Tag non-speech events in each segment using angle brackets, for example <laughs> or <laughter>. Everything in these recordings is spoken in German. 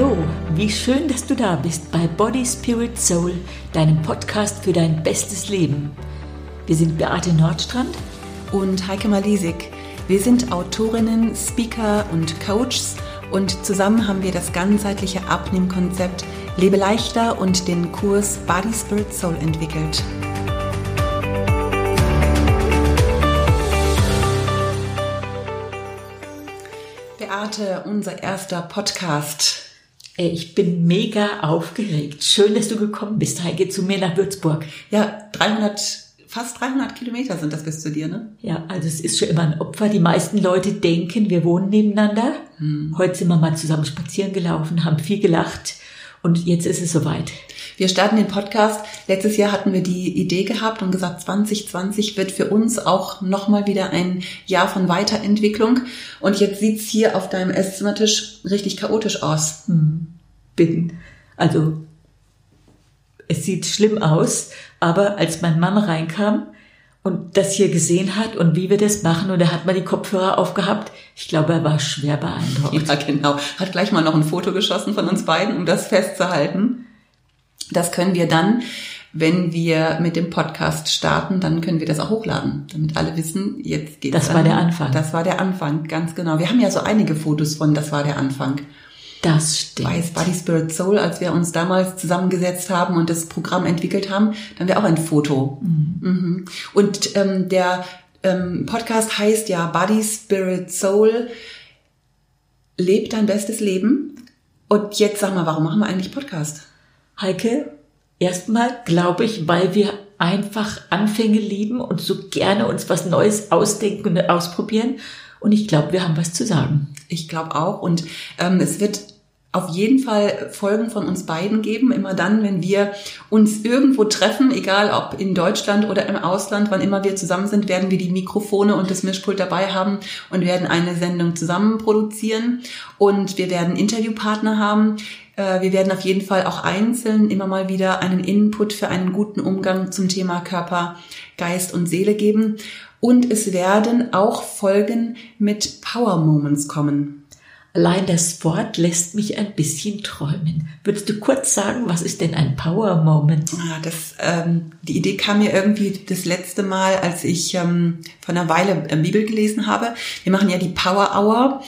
Hallo, wie schön, dass du da bist bei Body, Spirit, Soul, deinem Podcast für dein bestes Leben. Wir sind Beate Nordstrand und Heike Malisik. Wir sind Autorinnen, Speaker und Coaches und zusammen haben wir das ganzheitliche Abnehmkonzept Lebe leichter und den Kurs Body, Spirit, Soul entwickelt. Beate, unser erster Podcast. Ich bin mega aufgeregt. Schön, dass du gekommen bist, Heike, zu mir nach Würzburg. Ja, 300, fast 300 Kilometer sind das bis zu dir, ne? Ja, also es ist schon immer ein Opfer. Die meisten Leute denken, wir wohnen nebeneinander. Hm. Heute sind wir mal zusammen spazieren gelaufen, haben viel gelacht und jetzt ist es soweit. Wir starten den Podcast. Letztes Jahr hatten wir die Idee gehabt und gesagt, 2020 wird für uns auch nochmal wieder ein Jahr von Weiterentwicklung. Und jetzt sieht's hier auf deinem Esszimmertisch richtig chaotisch aus. Hm. Bin, also, es sieht schlimm aus, aber als mein Mann reinkam, und das hier gesehen hat und wie wir das machen und er hat mal die Kopfhörer aufgehabt. Ich glaube, er war schwer beeindruckt. Ja, genau. Hat gleich mal noch ein Foto geschossen von uns beiden, um das festzuhalten. Das können wir dann, wenn wir mit dem Podcast starten, dann können wir das auch hochladen, damit alle wissen, jetzt geht's. Das an. war der Anfang. Das war der Anfang, ganz genau. Wir haben ja so einige Fotos von, das war der Anfang. Das stimmt. Bei Body Spirit Soul, als wir uns damals zusammengesetzt haben und das Programm entwickelt haben, dann wäre auch ein Foto. Mhm. Mhm. Und ähm, der ähm, Podcast heißt ja Body Spirit Soul, lebt dein bestes Leben. Und jetzt sag mal, warum machen wir eigentlich Podcast? Heike, erstmal glaube ich, weil wir einfach Anfänge lieben und so gerne uns was Neues ausdenken und ausprobieren. Und ich glaube, wir haben was zu sagen. Ich glaube auch. Und ähm, es wird auf jeden Fall Folgen von uns beiden geben. Immer dann, wenn wir uns irgendwo treffen, egal ob in Deutschland oder im Ausland, wann immer wir zusammen sind, werden wir die Mikrofone und das Mischpult dabei haben und werden eine Sendung zusammen produzieren. Und wir werden Interviewpartner haben. Äh, wir werden auf jeden Fall auch einzeln immer mal wieder einen Input für einen guten Umgang zum Thema Körper, Geist und Seele geben. Und es werden auch Folgen mit Power Moments kommen. Allein das Wort lässt mich ein bisschen träumen. Würdest du kurz sagen, was ist denn ein Power Moment? Ah, das, ähm, die Idee kam mir irgendwie das letzte Mal, als ich ähm, vor einer Weile äh, Bibel gelesen habe. Wir machen ja die Power Hour.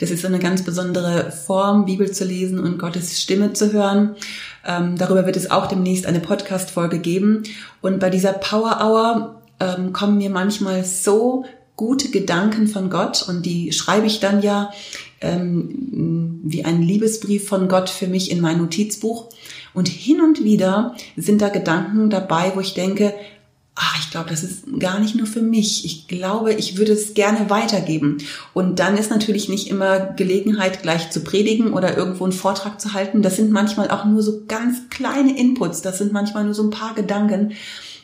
Das ist so eine ganz besondere Form, Bibel zu lesen und Gottes Stimme zu hören. Ähm, darüber wird es auch demnächst eine Podcast-Folge geben. Und bei dieser Power Hour ähm, kommen mir manchmal so gute Gedanken von Gott und die schreibe ich dann ja ähm, wie ein Liebesbrief von Gott für mich in mein Notizbuch. Und hin und wieder sind da Gedanken dabei, wo ich denke, ach, ich glaube, das ist gar nicht nur für mich. Ich glaube, ich würde es gerne weitergeben. Und dann ist natürlich nicht immer Gelegenheit, gleich zu predigen oder irgendwo einen Vortrag zu halten. Das sind manchmal auch nur so ganz kleine Inputs. Das sind manchmal nur so ein paar Gedanken.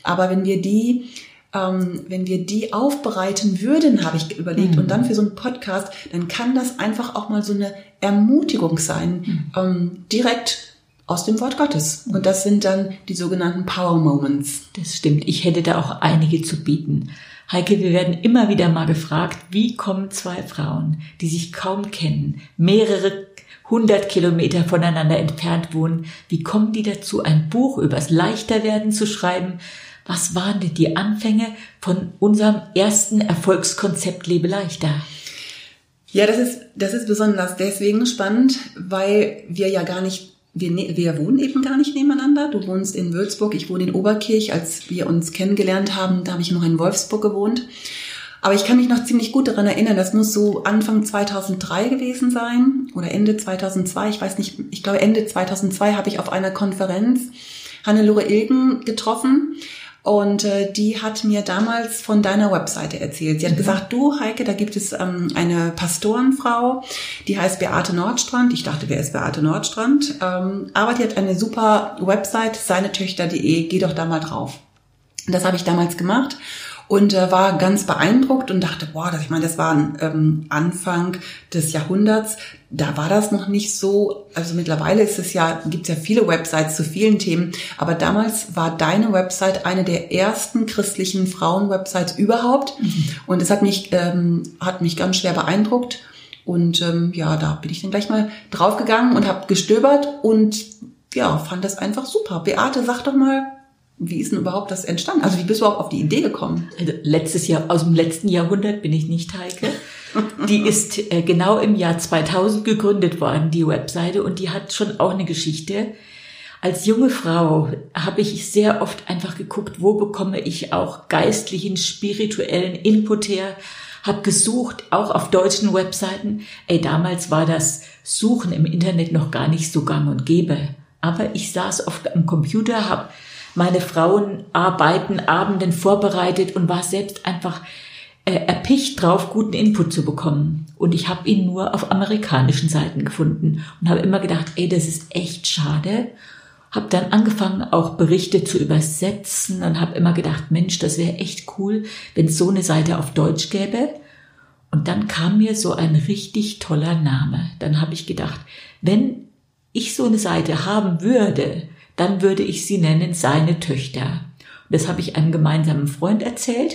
Aber wenn wir die ähm, wenn wir die aufbereiten würden, habe ich überlegt, mhm. und dann für so einen Podcast, dann kann das einfach auch mal so eine Ermutigung sein, mhm. ähm, direkt aus dem Wort Gottes. Und das sind dann die sogenannten Power Moments. Das stimmt. Ich hätte da auch einige zu bieten. Heike, wir werden immer wieder mal gefragt, wie kommen zwei Frauen, die sich kaum kennen, mehrere hundert Kilometer voneinander entfernt wohnen, wie kommen die dazu, ein Buch übers Leichterwerden zu schreiben? Was waren denn die Anfänge von unserem ersten Erfolgskonzept Lebe leichter? Ja, das ist, das ist besonders deswegen spannend, weil wir ja gar nicht, wir, ne, wir wohnen eben gar nicht nebeneinander. Du wohnst in Würzburg, ich wohne in Oberkirch. Als wir uns kennengelernt haben, da habe ich noch in Wolfsburg gewohnt. Aber ich kann mich noch ziemlich gut daran erinnern, das muss so Anfang 2003 gewesen sein oder Ende 2002, ich weiß nicht, ich glaube Ende 2002 habe ich auf einer Konferenz Hannelore Ilgen getroffen und äh, die hat mir damals von deiner Webseite erzählt. Sie hat mhm. gesagt, du Heike, da gibt es ähm, eine Pastorenfrau, die heißt Beate Nordstrand. Ich dachte, wer ist Beate Nordstrand? Ähm, aber die hat eine super Website, seinetöchter.de. Geh doch da mal drauf. Das habe ich damals gemacht und äh, war ganz beeindruckt und dachte, boah, das, ich meine, das war ähm, Anfang des Jahrhunderts. Da war das noch nicht so. Also mittlerweile ist es ja, gibt es ja viele Websites zu vielen Themen, aber damals war deine Website eine der ersten christlichen Frauen-Websites überhaupt. Mhm. Und es hat mich, ähm, hat mich ganz schwer beeindruckt. Und ähm, ja, da bin ich dann gleich mal draufgegangen und habe gestöbert und ja, fand das einfach super. Beate, sag doch mal, wie ist denn überhaupt das entstanden? Also wie bist du überhaupt auf die Idee gekommen? Also letztes Jahr, aus dem letzten Jahrhundert bin ich nicht Heike. Die <laughs> ist äh, genau im Jahr 2000 gegründet worden, die Webseite, und die hat schon auch eine Geschichte. Als junge Frau habe ich sehr oft einfach geguckt, wo bekomme ich auch geistlichen, spirituellen Input her, habe gesucht, auch auf deutschen Webseiten. Ey, damals war das Suchen im Internet noch gar nicht so gang und gäbe. Aber ich saß oft am Computer, habe meine Frauenarbeiten, Abenden vorbereitet und war selbst einfach äh, erpicht drauf, guten Input zu bekommen. Und ich habe ihn nur auf amerikanischen Seiten gefunden und habe immer gedacht, ey, das ist echt schade. Habe dann angefangen, auch Berichte zu übersetzen und habe immer gedacht, Mensch, das wäre echt cool, wenn es so eine Seite auf Deutsch gäbe. Und dann kam mir so ein richtig toller Name. Dann habe ich gedacht, wenn ich so eine Seite haben würde, dann würde ich sie nennen seine Töchter. Das habe ich einem gemeinsamen Freund erzählt,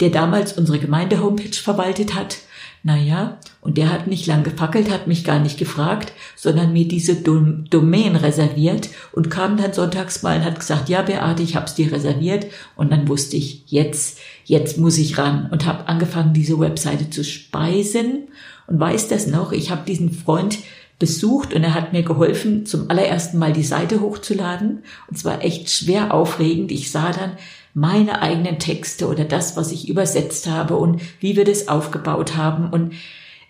der damals unsere Gemeinde-Homepage verwaltet hat. Naja, und der hat nicht lang gefackelt, hat mich gar nicht gefragt, sondern mir diese Dom Domain reserviert und kam dann sonntags mal und hat gesagt, ja Beate, ich hab's dir reserviert. Und dann wusste ich, jetzt, jetzt muss ich ran und habe angefangen, diese Webseite zu speisen. Und weiß das noch, ich habe diesen Freund besucht und er hat mir geholfen, zum allerersten Mal die Seite hochzuladen. Und zwar echt schwer aufregend. Ich sah dann meine eigenen Texte oder das, was ich übersetzt habe und wie wir das aufgebaut haben. Und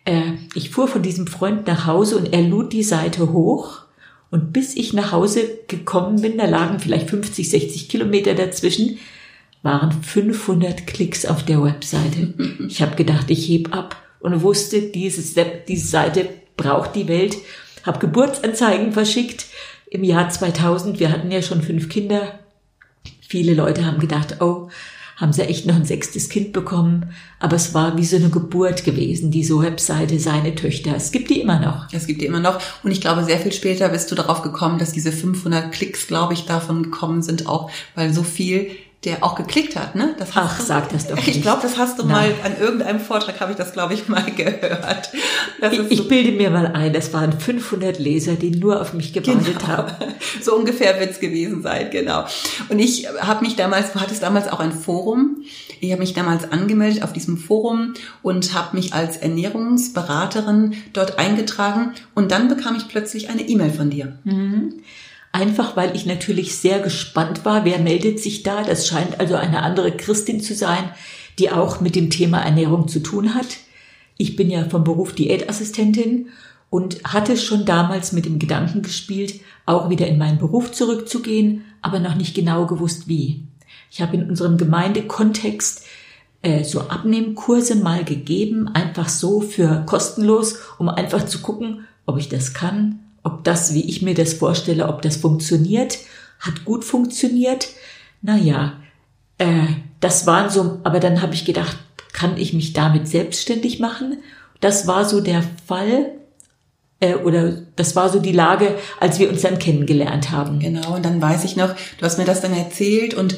äh, ich fuhr von diesem Freund nach Hause und er lud die Seite hoch. Und bis ich nach Hause gekommen bin, da lagen vielleicht 50, 60 Kilometer dazwischen, waren 500 Klicks auf der Webseite. Ich habe gedacht, ich heb ab und wusste, diese, diese Seite braucht die Welt. Habe Geburtsanzeigen verschickt im Jahr 2000. Wir hatten ja schon fünf Kinder. Viele Leute haben gedacht, oh, haben sie echt noch ein sechstes Kind bekommen. Aber es war wie so eine Geburt gewesen, diese Webseite, seine Töchter. Es gibt die immer noch. Es gibt die immer noch. Und ich glaube, sehr viel später bist du darauf gekommen, dass diese 500 Klicks, glaube ich, davon gekommen sind, auch weil so viel der auch geklickt hat, ne? Das Ach, sag das doch <laughs> nicht. Ich glaube, das hast du Nein. mal an irgendeinem Vortrag habe ich das, glaube ich, mal <laughs> gehört. Ich, so ich, bilde mir mal ein, das waren 500 Leser, die nur auf mich gewartet genau. haben. <laughs> So ungefähr wird's gewesen sein, genau. Und ich habe mich damals, du hattest damals auch ein Forum. Ich habe mich damals angemeldet auf diesem Forum und habe mich als Ernährungsberaterin dort eingetragen und dann bekam ich plötzlich eine E-Mail von dir. Mhm. Einfach weil ich natürlich sehr gespannt war, wer meldet sich da. Das scheint also eine andere Christin zu sein, die auch mit dem Thema Ernährung zu tun hat. Ich bin ja vom Beruf Diätassistentin und hatte schon damals mit dem Gedanken gespielt, auch wieder in meinen Beruf zurückzugehen, aber noch nicht genau gewusst wie. Ich habe in unserem Gemeindekontext äh, so Abnehmkurse mal gegeben, einfach so für kostenlos, um einfach zu gucken, ob ich das kann, ob das, wie ich mir das vorstelle, ob das funktioniert, hat gut funktioniert. Naja, äh, das waren so, aber dann habe ich gedacht, kann ich mich damit selbstständig machen? Das war so der Fall, äh, oder das war so die Lage, als wir uns dann kennengelernt haben. Genau, und dann weiß ich noch, du hast mir das dann erzählt und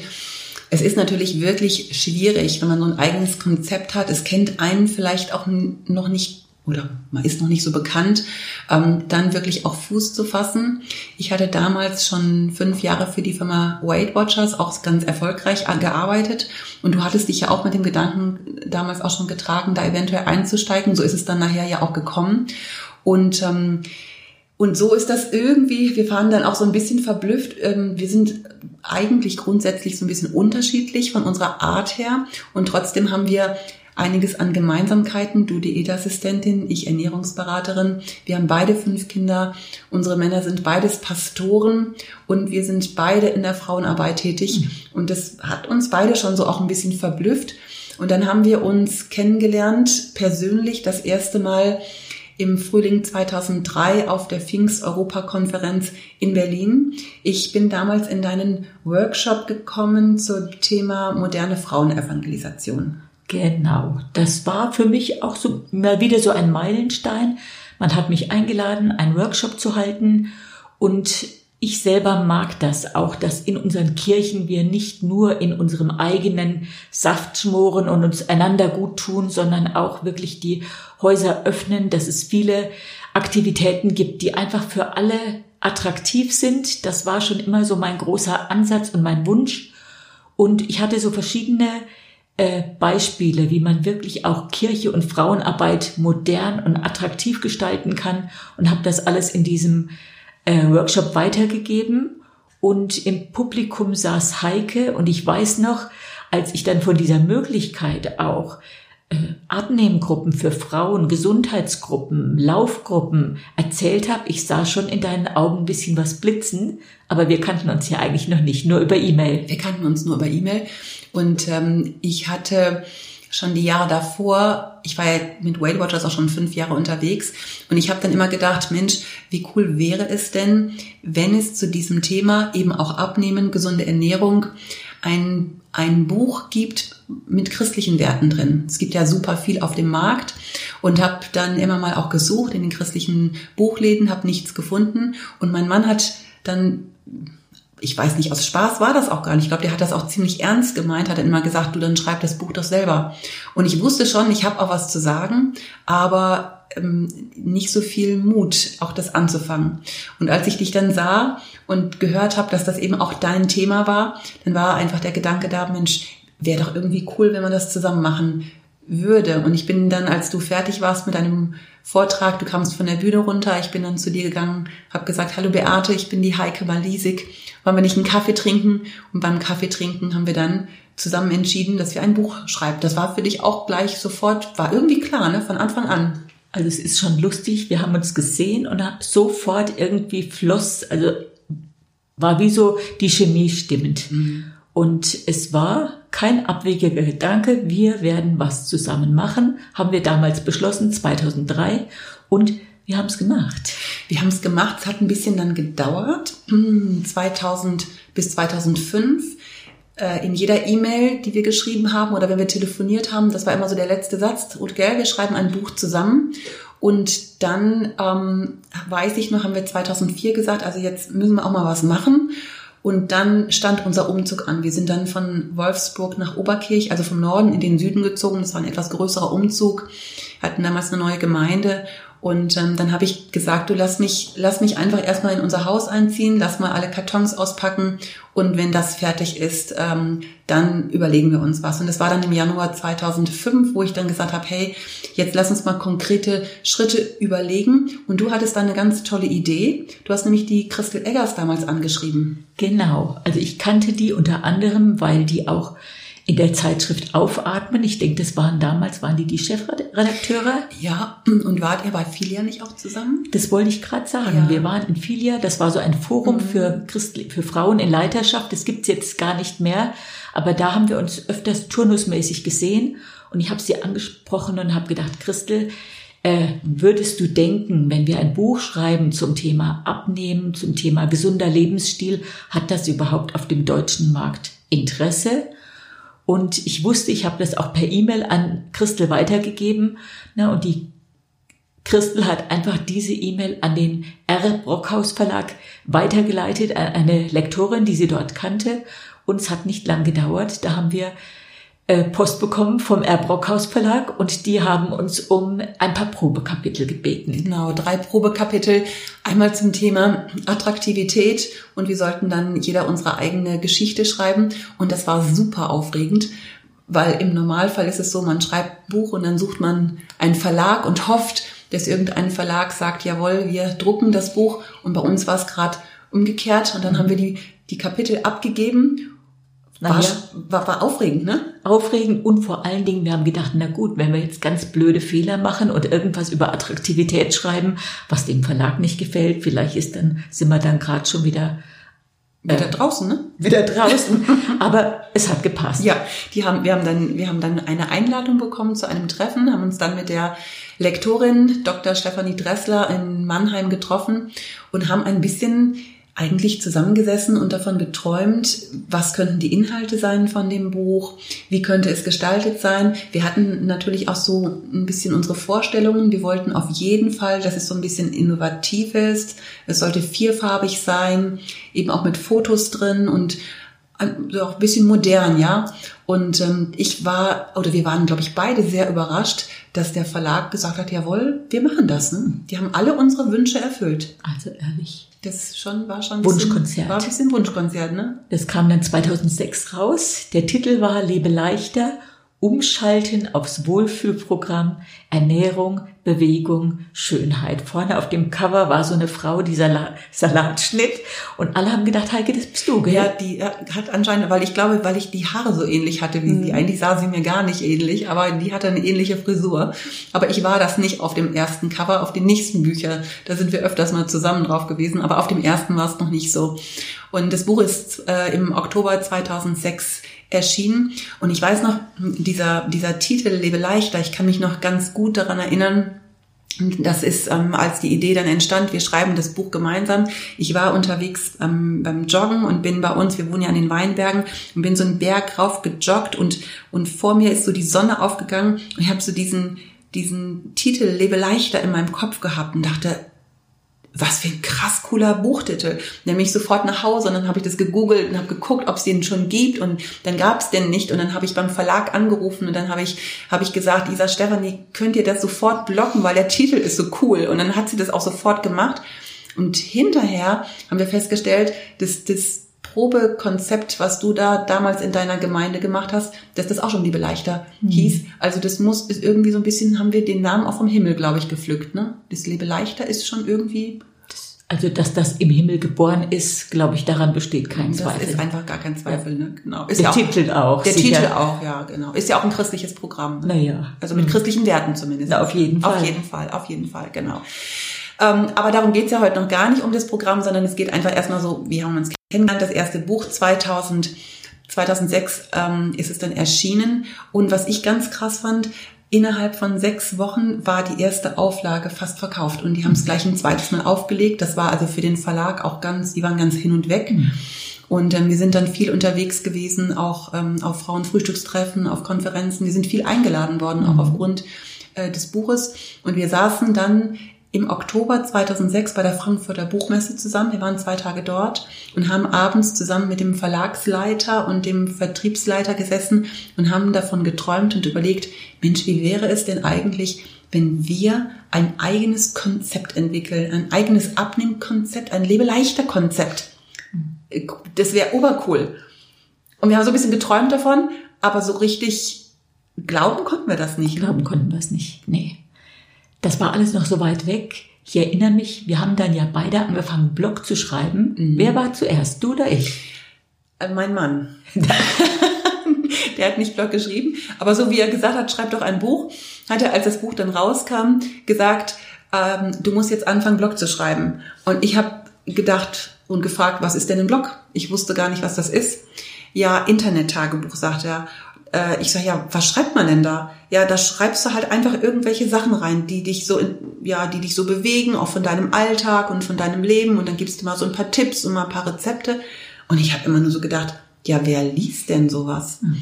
es ist natürlich wirklich schwierig, wenn man so ein eigenes Konzept hat. Es kennt einen vielleicht auch noch nicht oder man ist noch nicht so bekannt, ähm, dann wirklich auch Fuß zu fassen. Ich hatte damals schon fünf Jahre für die Firma Weight Watchers auch ganz erfolgreich gearbeitet und du hattest dich ja auch mit dem Gedanken damals auch schon getragen, da eventuell einzusteigen. So ist es dann nachher ja auch gekommen und ähm, und so ist das irgendwie, wir fahren dann auch so ein bisschen verblüfft. Ähm, wir sind eigentlich grundsätzlich so ein bisschen unterschiedlich von unserer Art her und trotzdem haben wir einiges an Gemeinsamkeiten. Du Diätassistentin, ich Ernährungsberaterin. Wir haben beide fünf Kinder. Unsere Männer sind beides Pastoren und wir sind beide in der Frauenarbeit tätig. Mhm. Und das hat uns beide schon so auch ein bisschen verblüfft. Und dann haben wir uns kennengelernt, persönlich das erste Mal im Frühling 2003 auf der Pfingst-Europa-Konferenz in Berlin. Ich bin damals in deinen Workshop gekommen zum Thema moderne Frauenevangelisation. Genau, das war für mich auch so mal wieder so ein Meilenstein. Man hat mich eingeladen, einen Workshop zu halten und ich selber mag das auch, dass in unseren Kirchen wir nicht nur in unserem eigenen Saft schmoren und uns einander gut tun, sondern auch wirklich die Häuser öffnen, dass es viele Aktivitäten gibt, die einfach für alle attraktiv sind. Das war schon immer so mein großer Ansatz und mein Wunsch. Und ich hatte so verschiedene äh, Beispiele, wie man wirklich auch Kirche und Frauenarbeit modern und attraktiv gestalten kann und habe das alles in diesem äh, Workshop weitergegeben. Und im Publikum saß Heike und ich weiß noch, als ich dann von dieser Möglichkeit auch Abnehmgruppen für Frauen, Gesundheitsgruppen, Laufgruppen erzählt habe, ich sah schon in deinen Augen ein bisschen was blitzen, aber wir kannten uns ja eigentlich noch nicht, nur über E-Mail. Wir kannten uns nur über E-Mail und ähm, ich hatte schon die Jahre davor, ich war ja mit Weight Watchers auch schon fünf Jahre unterwegs und ich habe dann immer gedacht, Mensch, wie cool wäre es denn, wenn es zu diesem Thema eben auch Abnehmen, gesunde Ernährung ein, ein Buch gibt mit christlichen Werten drin. Es gibt ja super viel auf dem Markt und habe dann immer mal auch gesucht in den christlichen Buchläden, habe nichts gefunden und mein Mann hat dann ich weiß nicht, aus Spaß war das auch gar nicht. Ich glaube, der hat das auch ziemlich ernst gemeint, hat dann immer gesagt, du dann schreib das Buch doch selber. Und ich wusste schon, ich habe auch was zu sagen, aber ähm, nicht so viel Mut, auch das anzufangen. Und als ich dich dann sah und gehört habe, dass das eben auch dein Thema war, dann war einfach der Gedanke da, Mensch, wäre doch irgendwie cool, wenn man das zusammen machen würde. Und ich bin dann, als du fertig warst mit deinem Vortrag, du kamst von der Bühne runter, ich bin dann zu dir gegangen, habe gesagt, hallo Beate, ich bin die Heike Malisik wollen wir nicht einen Kaffee trinken? Und beim Kaffee trinken haben wir dann zusammen entschieden, dass wir ein Buch schreiben. Das war für dich auch gleich sofort, war irgendwie klar, ne, von Anfang an. Also es ist schon lustig, wir haben uns gesehen und sofort irgendwie floss, also war wie so die Chemie stimmend. Mhm. Und es war kein abwegiger Gedanke, wir werden was zusammen machen, haben wir damals beschlossen, 2003. Und wir haben es gemacht. Wir haben es gemacht. Es hat ein bisschen dann gedauert. 2000 hm, bis 2005 äh, in jeder E-Mail, die wir geschrieben haben oder wenn wir telefoniert haben, das war immer so der letzte Satz. Und gell, wir schreiben ein Buch zusammen. Und dann ähm, weiß ich noch, haben wir 2004 gesagt, also jetzt müssen wir auch mal was machen. Und dann stand unser Umzug an. Wir sind dann von Wolfsburg nach Oberkirch, also vom Norden in den Süden gezogen. Das war ein etwas größerer Umzug. Hatten damals eine neue Gemeinde und ähm, dann habe ich gesagt, du lass mich, lass mich einfach erstmal in unser Haus einziehen, lass mal alle Kartons auspacken und wenn das fertig ist, ähm, dann überlegen wir uns was. Und das war dann im Januar 2005, wo ich dann gesagt habe, hey, jetzt lass uns mal konkrete Schritte überlegen. Und du hattest dann eine ganz tolle Idee. Du hast nämlich die Christel Eggers damals angeschrieben. Genau. Also ich kannte die unter anderem, weil die auch in der Zeitschrift Aufatmen. Ich denke, das waren damals, waren die die Chefredakteure? Ja, und wart ihr bei Filia nicht auch zusammen? Das wollte ich gerade sagen. Ja. Wir waren in Filia, das war so ein Forum mhm. für, Christ, für Frauen in Leiterschaft. Das gibt's jetzt gar nicht mehr, aber da haben wir uns öfters turnusmäßig gesehen und ich habe sie angesprochen und habe gedacht, Christel, äh, würdest du denken, wenn wir ein Buch schreiben zum Thema Abnehmen, zum Thema gesunder Lebensstil, hat das überhaupt auf dem deutschen Markt Interesse? Und ich wusste, ich habe das auch per E-Mail an Christel weitergegeben. Ne, und die Christel hat einfach diese E-Mail an den R. Brockhaus Verlag weitergeleitet, an eine Lektorin, die sie dort kannte. Und es hat nicht lang gedauert. Da haben wir Post bekommen vom R. Brockhaus Verlag und die haben uns um ein paar Probekapitel gebeten. Genau, drei Probekapitel. Einmal zum Thema Attraktivität und wir sollten dann jeder unsere eigene Geschichte schreiben und das war super aufregend, weil im Normalfall ist es so, man schreibt Buch und dann sucht man einen Verlag und hofft, dass irgendein Verlag sagt, jawohl, wir drucken das Buch und bei uns war es gerade umgekehrt und dann haben wir die, die Kapitel abgegeben war, ja. war, war aufregend, ne? Aufregend und vor allen Dingen, wir haben gedacht, na gut, wenn wir jetzt ganz blöde Fehler machen und irgendwas über Attraktivität schreiben, was dem Verlag nicht gefällt, vielleicht ist dann, sind wir dann gerade schon wieder wieder äh, draußen, ne? Wieder <laughs> draußen. Aber es hat gepasst. Ja, die haben, wir haben dann, wir haben dann eine Einladung bekommen zu einem Treffen, haben uns dann mit der Lektorin Dr. Stefanie Dressler in Mannheim getroffen und haben ein bisschen eigentlich zusammengesessen und davon geträumt, was könnten die Inhalte sein von dem Buch, wie könnte es gestaltet sein. Wir hatten natürlich auch so ein bisschen unsere Vorstellungen. Wir wollten auf jeden Fall, dass es so ein bisschen innovativ ist. Es sollte vierfarbig sein, eben auch mit Fotos drin und auch ein bisschen modern, ja. Und ähm, ich war, oder wir waren, glaube ich, beide sehr überrascht, dass der Verlag gesagt hat, jawohl, wir machen das. Ne? Die haben alle unsere Wünsche erfüllt. Also ehrlich. Das schon, war schon ein Wunschkonzert. Bisschen, war ein bisschen Wunschkonzert, ne? Das kam dann 2006 raus. Der Titel war Lebe leichter Umschalten aufs Wohlfühlprogramm, Ernährung, Bewegung, Schönheit. Vorne auf dem Cover war so eine Frau, die Salat, Salatschnitt und alle haben gedacht, Heike, das bist du, gell? Ja, die hat anscheinend, weil ich glaube, weil ich die Haare so ähnlich hatte wie mhm. sie. Eigentlich sah sie mir gar nicht ähnlich, aber die hatte eine ähnliche Frisur. Aber ich war das nicht auf dem ersten Cover, auf den nächsten Büchern. Da sind wir öfters mal zusammen drauf gewesen, aber auf dem ersten war es noch nicht so. Und das Buch ist äh, im Oktober 2006 erschienen. Und ich weiß noch, dieser, dieser Titel Lebe leichter, ich kann mich noch ganz gut daran erinnern, das ist, ähm, als die Idee dann entstand, wir schreiben das Buch gemeinsam. Ich war unterwegs ähm, beim Joggen und bin bei uns, wir wohnen ja an den Weinbergen, und bin so einen Berg rauf gejoggt und, und vor mir ist so die Sonne aufgegangen und ich habe so diesen, diesen Titel Lebe leichter in meinem Kopf gehabt und dachte, was für ein krass cooler Buchtitel. Nämlich sofort nach Hause und dann habe ich das gegoogelt und habe geguckt, ob es den schon gibt und dann gab es den nicht und dann habe ich beim Verlag angerufen und dann habe ich habe ich gesagt, Isa Stefanie, könnt ihr das sofort blocken, weil der Titel ist so cool und dann hat sie das auch sofort gemacht und hinterher haben wir festgestellt, dass das Probekonzept, was du da damals in deiner Gemeinde gemacht hast, dass das auch schon Liebe leichter mhm. hieß. Also das muss ist irgendwie so ein bisschen, haben wir den Namen auch vom Himmel, glaube ich, gepflückt. Ne? Das Liebe leichter ist schon irgendwie. Also dass das im Himmel geboren ist, glaube ich, daran besteht kein das Zweifel. Das ist einfach gar kein Zweifel, ne? Genau. Ist der ja auch, Titel auch. Der sicher. Titel auch, ja, genau. Ist ja auch ein christliches Programm. Naja. Also mit mhm. christlichen Werten zumindest. Na, auf jeden Fall. Auf jeden Fall, auf jeden Fall, genau. Ähm, aber darum geht's ja heute noch gar nicht um das Programm, sondern es geht einfach erstmal so, wie haben wir uns kennengelernt. Das erste Buch 2000, 2006 ähm, ist es dann erschienen. Und was ich ganz krass fand, innerhalb von sechs Wochen war die erste Auflage fast verkauft und die haben es gleich ein zweites Mal aufgelegt. Das war also für den Verlag auch ganz, die waren ganz hin und weg. Mhm. Und ähm, wir sind dann viel unterwegs gewesen, auch ähm, auf Frauenfrühstückstreffen, auf Konferenzen. Wir sind viel eingeladen worden, auch mhm. aufgrund äh, des Buches. Und wir saßen dann im Oktober 2006 bei der Frankfurter Buchmesse zusammen. Wir waren zwei Tage dort und haben abends zusammen mit dem Verlagsleiter und dem Vertriebsleiter gesessen und haben davon geträumt und überlegt, Mensch, wie wäre es denn eigentlich, wenn wir ein eigenes Konzept entwickeln, ein eigenes Abnehmkonzept, ein Lebeleichter Konzept. Das wäre obercool. Und wir haben so ein bisschen geträumt davon, aber so richtig glauben konnten wir das nicht. Glauben konnten wir es nicht, nee. Das war alles noch so weit weg. Ich erinnere mich, wir haben dann ja beide angefangen, Blog zu schreiben. Mhm. Wer war zuerst, du oder ich? Äh, mein Mann. <laughs> Der hat nicht Blog geschrieben, aber so wie er gesagt hat, schreib doch ein Buch, hat er, als das Buch dann rauskam, gesagt, ähm, du musst jetzt anfangen, Blog zu schreiben. Und ich habe gedacht und gefragt, was ist denn ein Blog? Ich wusste gar nicht, was das ist. Ja, Internet-Tagebuch, sagt er. Äh, ich sage, ja, was schreibt man denn da? Ja, da schreibst du halt einfach irgendwelche Sachen rein, die dich so, ja, die dich so bewegen, auch von deinem Alltag und von deinem Leben. Und dann gibst du mal so ein paar Tipps und mal ein paar Rezepte. Und ich habe immer nur so gedacht, ja, wer liest denn sowas? Mhm.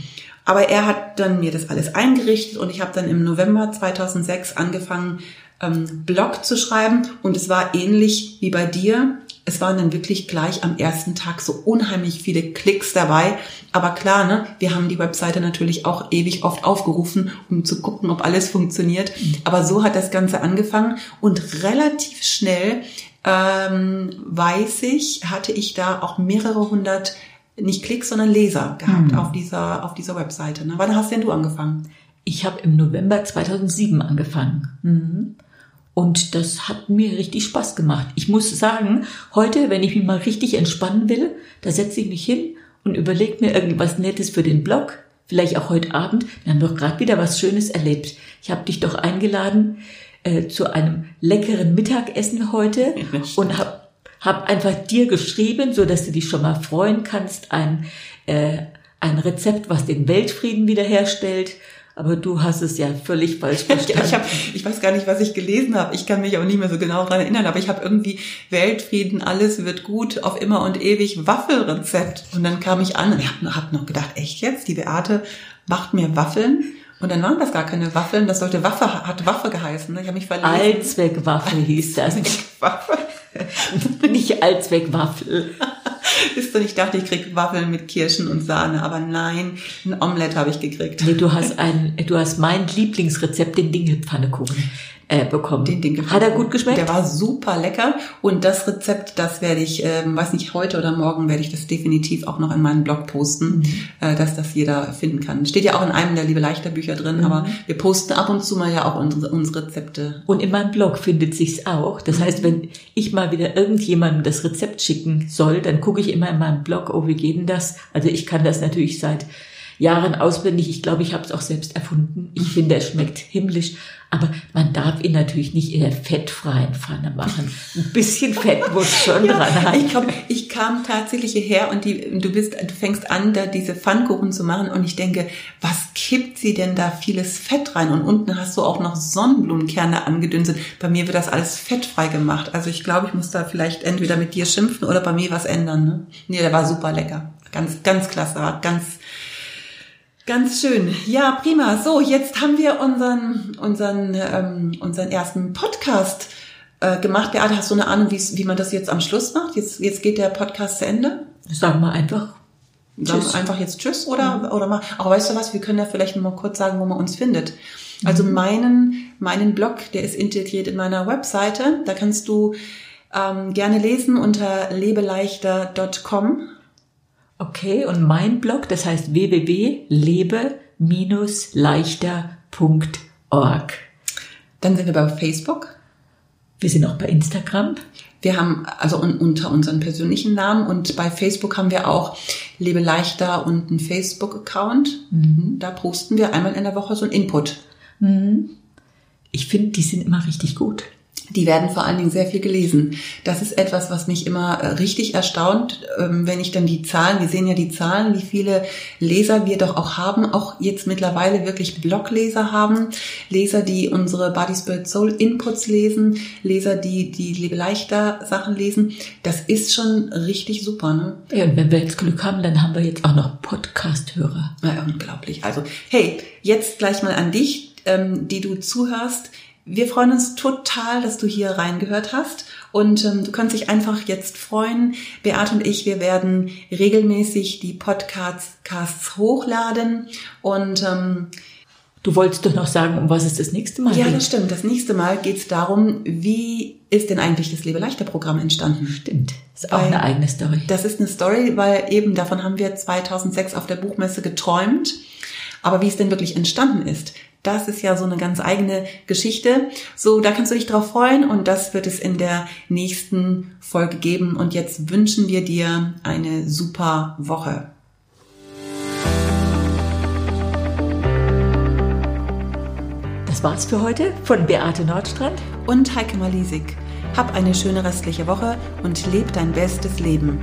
Aber er hat dann mir das alles eingerichtet und ich habe dann im November 2006 angefangen, ähm, Blog zu schreiben. Und es war ähnlich wie bei dir es waren dann wirklich gleich am ersten Tag so unheimlich viele Klicks dabei. Aber klar, ne, wir haben die Webseite natürlich auch ewig oft aufgerufen, um zu gucken, ob alles funktioniert. Aber so hat das Ganze angefangen und relativ schnell ähm, weiß ich, hatte ich da auch mehrere hundert nicht Klicks, sondern Leser gehabt mhm. auf dieser auf dieser Webseite. Ne? Wann hast denn du angefangen? Ich habe im November 2007 angefangen. Mhm. Und das hat mir richtig Spaß gemacht. Ich muss sagen, heute, wenn ich mich mal richtig entspannen will, da setze ich mich hin und überlege mir irgendwas Nettes für den Blog. Vielleicht auch heute Abend. Wir haben doch gerade wieder was Schönes erlebt. Ich habe dich doch eingeladen äh, zu einem leckeren Mittagessen heute und habe hab einfach dir geschrieben, so dass du dich schon mal freuen kannst, ein, äh, ein Rezept, was den Weltfrieden wiederherstellt aber du hast es ja völlig falsch <laughs> verstanden. Ich, hab, ich weiß gar nicht, was ich gelesen habe. Ich kann mich auch nicht mehr so genau daran erinnern, aber ich habe irgendwie Weltfrieden, alles wird gut, auf immer und ewig Waffelrezept. Und dann kam ich an und ich habe hab noch gedacht, echt jetzt? Die Beate macht mir Waffeln? Und dann waren das gar keine Waffeln, das sollte Waffe, hat Waffe geheißen. Ne? Ich habe mich verlesen. Allzweckwaffel hieß das. Allzweckwaffe. <laughs> Nicht Allzweckwaffel. Ist so, ich dachte, ich krieg Waffeln mit Kirschen und Sahne, aber nein, ein Omelette habe ich gekriegt. Nee, du hast ein, du hast mein Lieblingsrezept, den Dingelpfannekuchen äh, bekommen. Den Dinkel. Hat er gut geschmeckt? Der war super lecker und das Rezept, das werde ich, ähm, weiß nicht, heute oder morgen werde ich das definitiv auch noch in meinen Blog posten, mhm. äh, dass das jeder finden kann. Steht ja auch in einem der Liebe leichter Bücher drin, mhm. aber wir posten ab und zu mal ja auch unsere, unsere Rezepte. Und in meinem Blog findet sich's auch. Das mhm. heißt, wenn ich mal wieder irgendjemandem das Rezept schicken soll, dann gucke ich immer in meinem Blog, oh, wie geht denn das? Also ich kann das natürlich seit Jahren auswendig. Ich glaube, ich habe es auch selbst erfunden. Ich finde, es schmeckt himmlisch. Aber man darf ihn natürlich nicht in der fettfreien Pfanne machen. Ein bisschen Fett muss schon <laughs> ja, dran haben. Ich, komm, ich kam tatsächlich hierher und die, du bist, du fängst an, da diese Pfannkuchen zu machen und ich denke, was kippt sie denn da vieles Fett rein? Und unten hast du auch noch Sonnenblumenkerne angedünstet. Bei mir wird das alles fettfrei gemacht. Also ich glaube, ich muss da vielleicht entweder mit dir schimpfen oder bei mir was ändern. Ne? Nee, der war super lecker. Ganz, ganz klasse, ganz, Ganz schön. Ja, prima. So, jetzt haben wir unseren, unseren, ähm, unseren ersten Podcast äh, gemacht. Beate, hast du eine Ahnung, wie man das jetzt am Schluss macht? Jetzt, jetzt geht der Podcast zu Ende? Sagen wir einfach. Sagen wir einfach jetzt Tschüss oder, mhm. oder mal. Aber weißt du was? Wir können ja vielleicht mal kurz sagen, wo man uns findet. Also mhm. meinen, meinen Blog, der ist integriert in meiner Webseite. Da kannst du ähm, gerne lesen unter lebeleichter.com Okay, und mein Blog, das heißt www.lebe-leichter.org. Dann sind wir bei Facebook. Wir sind auch bei Instagram. Wir haben also un unter unseren persönlichen Namen und bei Facebook haben wir auch Lebe leichter und einen Facebook-Account. Mhm. Da posten wir einmal in der Woche so ein Input. Mhm. Ich finde, die sind immer richtig gut die werden vor allen Dingen sehr viel gelesen. Das ist etwas, was mich immer äh, richtig erstaunt, ähm, wenn ich dann die Zahlen, wir sehen ja die Zahlen, wie viele Leser wir doch auch haben, auch jetzt mittlerweile wirklich Blogleser haben, Leser, die unsere Body Spirit Soul Inputs lesen, Leser, die die leichter Sachen lesen. Das ist schon richtig super, ne? Ja, und wenn wir jetzt Glück haben, dann haben wir jetzt auch noch Podcast-Hörer. Ja, unglaublich. Also, hey, jetzt gleich mal an dich, ähm, die du zuhörst wir freuen uns total, dass du hier reingehört hast und ähm, du kannst dich einfach jetzt freuen. Beate und ich, wir werden regelmäßig die Podcasts hochladen und ähm, Du wolltest doch noch sagen, um was es das nächste Mal geht. Ja, das stimmt. Das nächste Mal geht es darum, wie ist denn eigentlich das Lebe leichter Programm entstanden? Stimmt. Das ist auch weil, eine eigene Story. Das ist eine Story, weil eben davon haben wir 2006 auf der Buchmesse geträumt. Aber wie es denn wirklich entstanden ist, das ist ja so eine ganz eigene Geschichte. So, da kannst du dich drauf freuen und das wird es in der nächsten Folge geben. Und jetzt wünschen wir dir eine super Woche. Das war's für heute von Beate Nordstrand und Heike Malisik. Hab eine schöne restliche Woche und leb dein bestes Leben.